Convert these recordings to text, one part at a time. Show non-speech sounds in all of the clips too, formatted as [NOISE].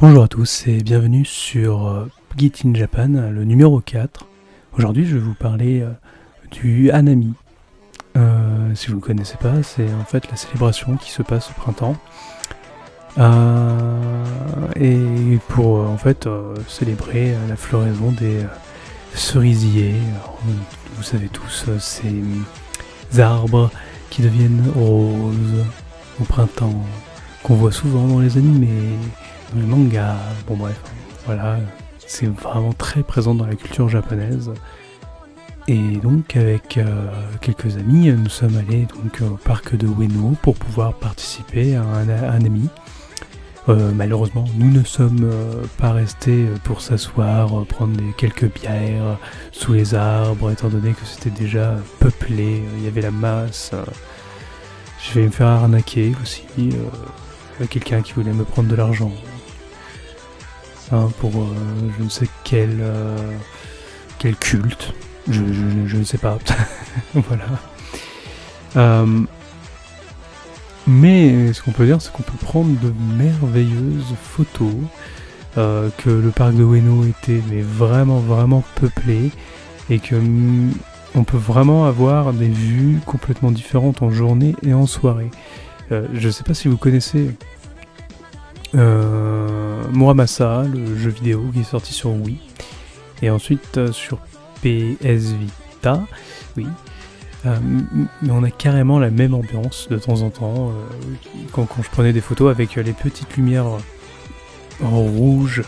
Bonjour à tous et bienvenue sur euh, Git in Japan, le numéro 4. Aujourd'hui, je vais vous parler euh, du Hanami. Euh, si vous ne connaissez pas, c'est en fait la célébration qui se passe au printemps. Et pour en fait célébrer la floraison des cerisiers. Vous savez tous ces arbres qui deviennent roses au printemps, qu'on voit souvent dans les animés, dans les mangas. Bon bref, voilà, c'est vraiment très présent dans la culture japonaise. Et donc avec euh, quelques amis, nous sommes allés donc au parc de Ueno pour pouvoir participer à un, ami. Euh, malheureusement, nous ne sommes euh, pas restés pour s'asseoir, prendre quelques bières sous les arbres, étant donné que c'était déjà peuplé, il y avait la masse. je vais me faire arnaquer aussi, quelqu'un qui voulait me prendre de l'argent. Hein, pour euh, je ne sais quel, euh, culte, je, je- ne sais pas. [LAUGHS] voilà. Euh, mais ce qu'on peut dire, c'est qu'on peut prendre de merveilleuses photos, euh, que le parc de Ueno était mais vraiment vraiment peuplé et que mm, on peut vraiment avoir des vues complètement différentes en journée et en soirée. Euh, je sais pas si vous connaissez euh, le jeu vidéo qui est sorti sur Wii, et ensuite euh, sur PS Vita, oui. Euh, mais on a carrément la même ambiance de temps en temps quand, je prenais des photos avec les petites lumières en rouge.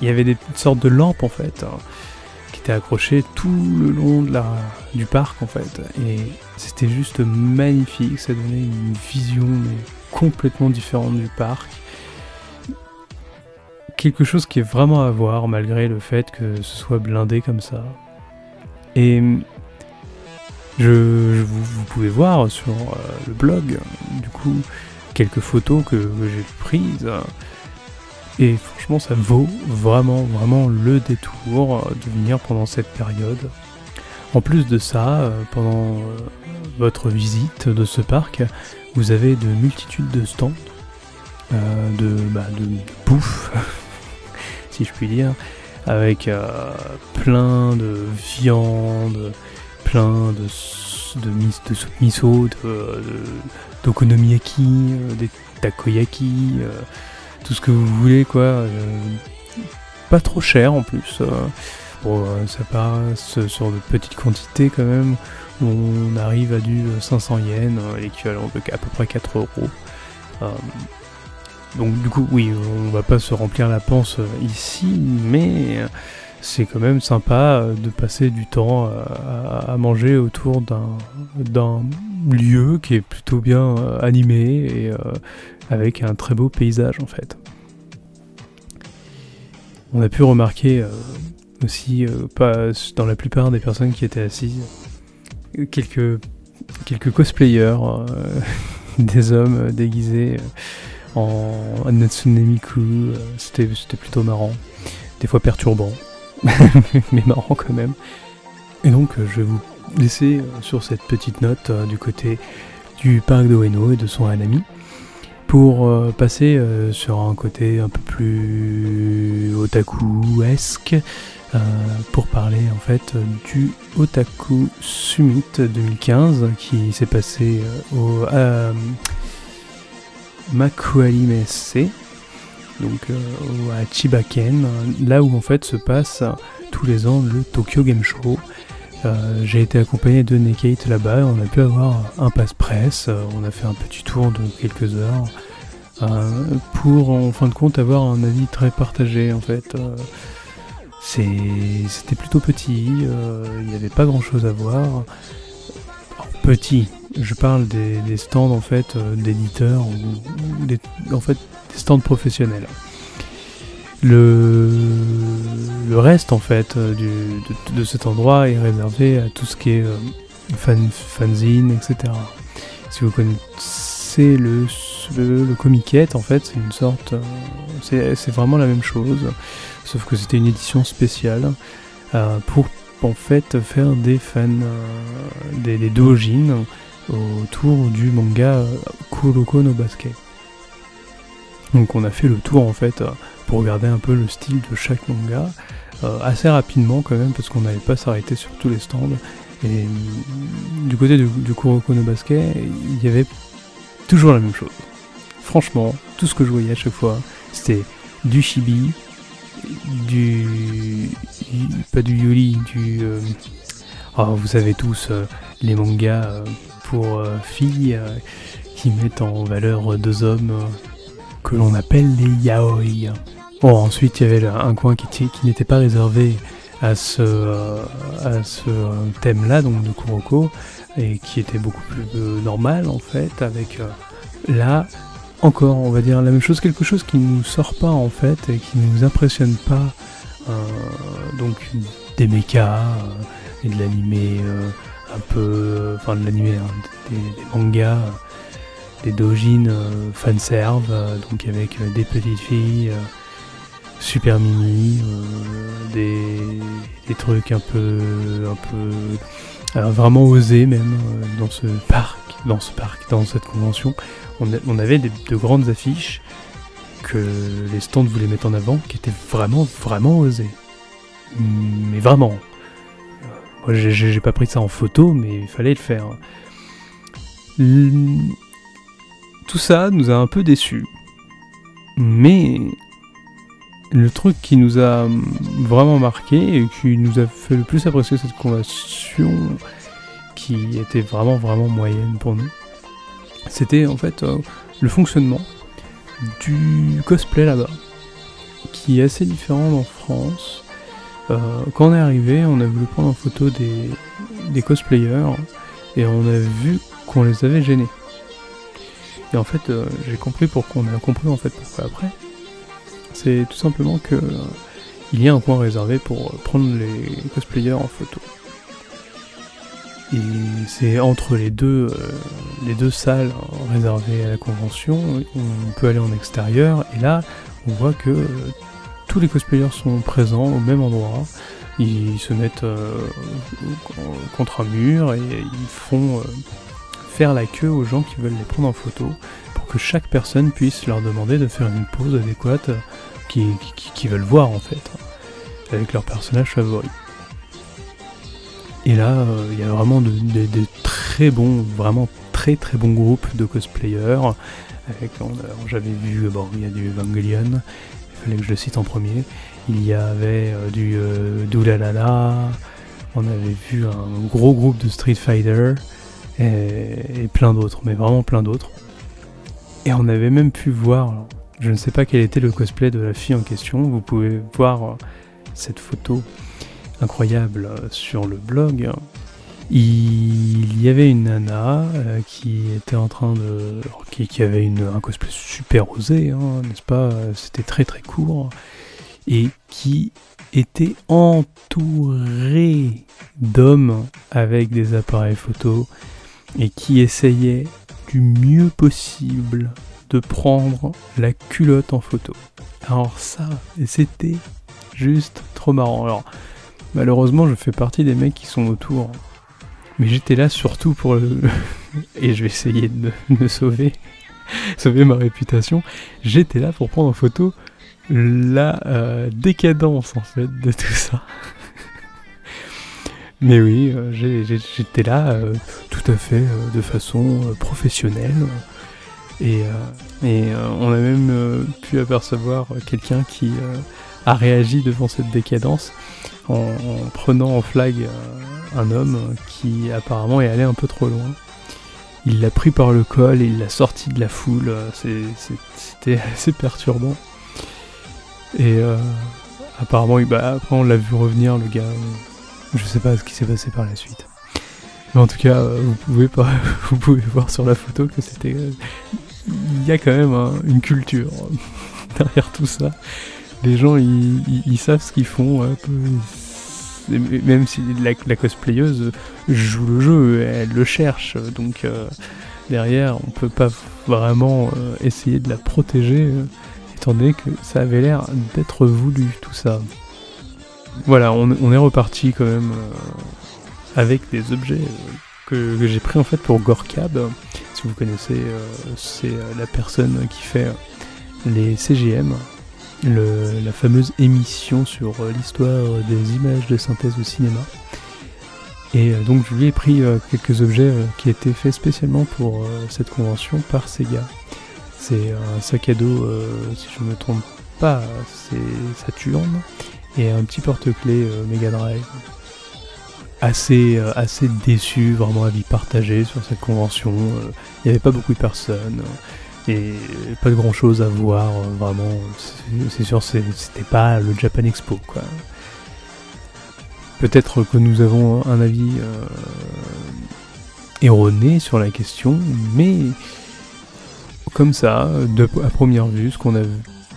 Il y avait des sortes de lampes en fait hein, qui étaient accrochées tout le long de la, du parc en fait. Et c'était juste magnifique, ça donnait une vision mais complètement différente du parc. Quelque chose qui est vraiment à voir malgré le fait que ce soit blindé comme ça. Et je, vous, pouvez voir sur euh, le blog, du coup, quelques photos que j'ai prises. Et franchement, ça vaut vraiment, vraiment le détour euh, de venir pendant cette période. En plus de ça, euh, pendant euh, votre visite de ce parc, vous avez de multitudes de stands de, bah, de bouffe, [LAUGHS] si je puis dire, avec plein de viande, plein de, de, mis, de soupe miso, d'okonomiyaki, des takoyaki, tout ce que vous voulez, quoi. euh, pas trop cher en plus. euh. bon, euh, ça passe sur de petites quantités quand même. On arrive à du 500 yens, l'équivalent de à peu près 4 euros. Donc du coup, oui, on va pas se remplir la panse ici, mais c'est quand même sympa euh, de passer du temps euh, à, manger autour d'un lieu qui est plutôt bien euh, animé et avec un très beau paysage en fait. On a pu remarquer aussi, pas dans la plupart des personnes qui étaient assises, quelques, quelques cosplayers, [LAUGHS] des hommes déguisés en Natsune Miku, c'était c'était plutôt marrant, des fois perturbant, [LAUGHS] mais marrant quand même. Et donc euh, je vais vous laisser euh, sur cette petite note euh, du côté du parc de et de son Hanami pour passer sur un côté un peu plus otaku-esque pour parler en fait du Otaku Summit 2015 qui s'est passé au euh, Makuhari MSC donc euh, à Chibaken là où en fait se passe euh, tous les ans le Tokyo Game Show euh, j'ai été accompagné de Nekate là-bas, on a pu avoir un passe-presse, on a fait un petit tour de quelques heures, pour en fin de compte avoir un avis très partagé en fait. C'était plutôt petit, il n'y avait pas grand-chose à voir. Petit, je parle des, stands en fait d'éditeurs en fait des stands professionnels. Le, reste en fait euh, de, cet endroit est réservé à tout ce qui est euh, fan, fanzine, etc. Si vous connaissez le, Comiquette, en fait, c'est une sorte. euh, c'est vraiment la même chose, sauf que c'était une édition spéciale pour en fait faire des fans, des, des doujins autour du manga Kuroko no Basket. Donc on a fait le tour en fait pour regarder un peu le style de chaque manga. assez rapidement quand même parce qu'on n'allait pas s'arrêter sur tous les stands. Et du côté du, du Kuroko no Basket, il y avait toujours la même chose. Franchement, tout ce que je voyais à chaque fois, c'était du chibi, du. pas du yoli, du. Euh, oh, vous savez tous, euh, les mangas euh, pour filles qui mettent en valeur deux hommes que l'on appelle les yaoi. Bon, ensuite, il y avait un coin qui, n'était pas réservé à ce, à ce thème-là, donc de Kuroko, et qui était beaucoup plus normal en fait, avec là encore, on va dire la même chose, quelque chose qui nous sort pas en fait et qui nous impressionne pas. Euh, donc des mechas euh, et de l'animé euh, un peu, enfin de l'animé, hein, des, mangas, des dojins fanserve, donc avec des petites filles super mimi, des, des, trucs un peu, un peu vraiment osés même dans ce parc, dans ce parc, dans cette convention on, avait de grandes affiches que les stands voulaient mettre en avant, qui étaient vraiment, vraiment osées. Mais vraiment. Moi, j'ai pas pris ça en photo, mais il fallait le faire. Tout ça nous a un peu déçus. Mais le truc qui nous a vraiment marqué et qui nous a fait le plus apprécier cette convention, qui était vraiment, vraiment moyenne pour nous, c'était en fait euh, le fonctionnement du cosplay là-bas, qui est assez différent en France. Euh, quand on est arrivé, on a voulu prendre en photo des, cosplayers et on a vu qu'on les avait gênés. Et en fait, euh, j'ai compris pourquoi on a compris en fait pourquoi après. C'est tout simplement que il y a un coin réservé pour prendre les cosplayers en photo. Et c'est entre les deux, euh, les deux salles réservées à la convention, on peut aller en extérieur, et là, on voit que euh, tous les cosplayers sont présents au même endroit. Ils se mettent euh, contre un mur et ils font faire la queue aux gens qui veulent les prendre en photo pour que chaque personne puisse leur demander de faire une pose adéquate qu'ils qui, veulent voir en fait, avec leur personnage favori. Et là, euh, il y a vraiment de, très bons, vraiment très très bons groupes de cosplayers. J'avais vu, bon, il y a du Evangelion, il fallait que je le cite en premier. Il y avait euh, du euh, Doulalala, on avait vu un gros groupe de Street Fighter et, plein d'autres, mais vraiment plein d'autres. Et on avait même pu voir, je ne sais pas quel était le cosplay de la fille en question, vous pouvez voir cette photo incroyable sur le blog, il y avait une nana euh, qui était en train de. qui, avait une, un cosplay super osé, hein, n'est-ce pas? C'était très très court. Et qui était entourée d'hommes avec des appareils photo et qui essayait du mieux possible de prendre la culotte en photo. Alors ça, c'était juste trop marrant. Alors, Malheureusement, je fais partie des mecs qui sont autour. Mais j'étais là surtout pour le... [LAUGHS] Et je vais essayer de [LAUGHS] me sauver, [LAUGHS] sauver ma réputation. J'étais là pour prendre en photo la euh, décadence en fait de tout ça. Mais oui, euh, j'étais là euh, tout à fait de façon professionnelle. Et, et on a même pu apercevoir quelqu'un qui a réagi devant cette décadence en, prenant en flag euh, un homme qui apparemment est allé un peu trop loin. Il l'a pris par le col et il l'a sorti de la foule. Euh, c'était [LAUGHS] assez perturbant. Et euh, apparemment, bah, après on l'a vu revenir, le gars. Je sais pas ce qui s'est passé par la suite. Mais en tout cas, vous pouvez, pas, [LAUGHS] vous pouvez voir sur la photo que c'était. Il y a quand même une culture [LAUGHS] derrière tout ça les gens ils, savent ce qu'ils font. même si la, cosplayeuse joue le jeu, elle le cherche, donc euh, derrière on peut pas vraiment euh, essayer de la protéger, euh, étant donné que ça avait l'air d'être voulu tout ça. Voilà, on, est reparti quand même avec des objets que, que j'ai pris en fait pour Gorkab. Si vous connaissez, c'est la personne qui fait les CGM, la fameuse émission sur l'histoire des images de synthèse au cinéma. Et donc je lui ai pris quelques objets qui étaient faits spécialement pour cette convention par Sega. C'est un sac à dos, si je ne me trompe pas, c'est Saturn, et un petit porte-clés Mega Drive assez, euh, assez déçu, vraiment avis partagé sur cette convention. Euh, il n'y avait pas beaucoup de personnes euh, et pas de grand chose à voir, vraiment. C'est sûr, c'était pas le Japan Expo. Peut-être que nous avons un avis erroné sur la question, mais comme ça, à première vue, ce qu'on a,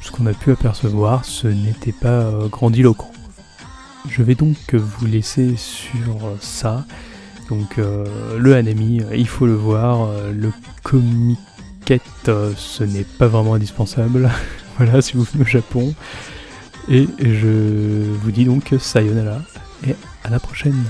ce qu'on a pu apercevoir, ce n'était pas grandiloquent. Je vais donc vous laisser sur ça. Donc euh, le anime, il faut le voir. Euh, le comiquette, euh, ce n'est pas vraiment indispensable. [LAUGHS] voilà, si vous venez au Japon. Et je vous dis donc sayonara et à la prochaine.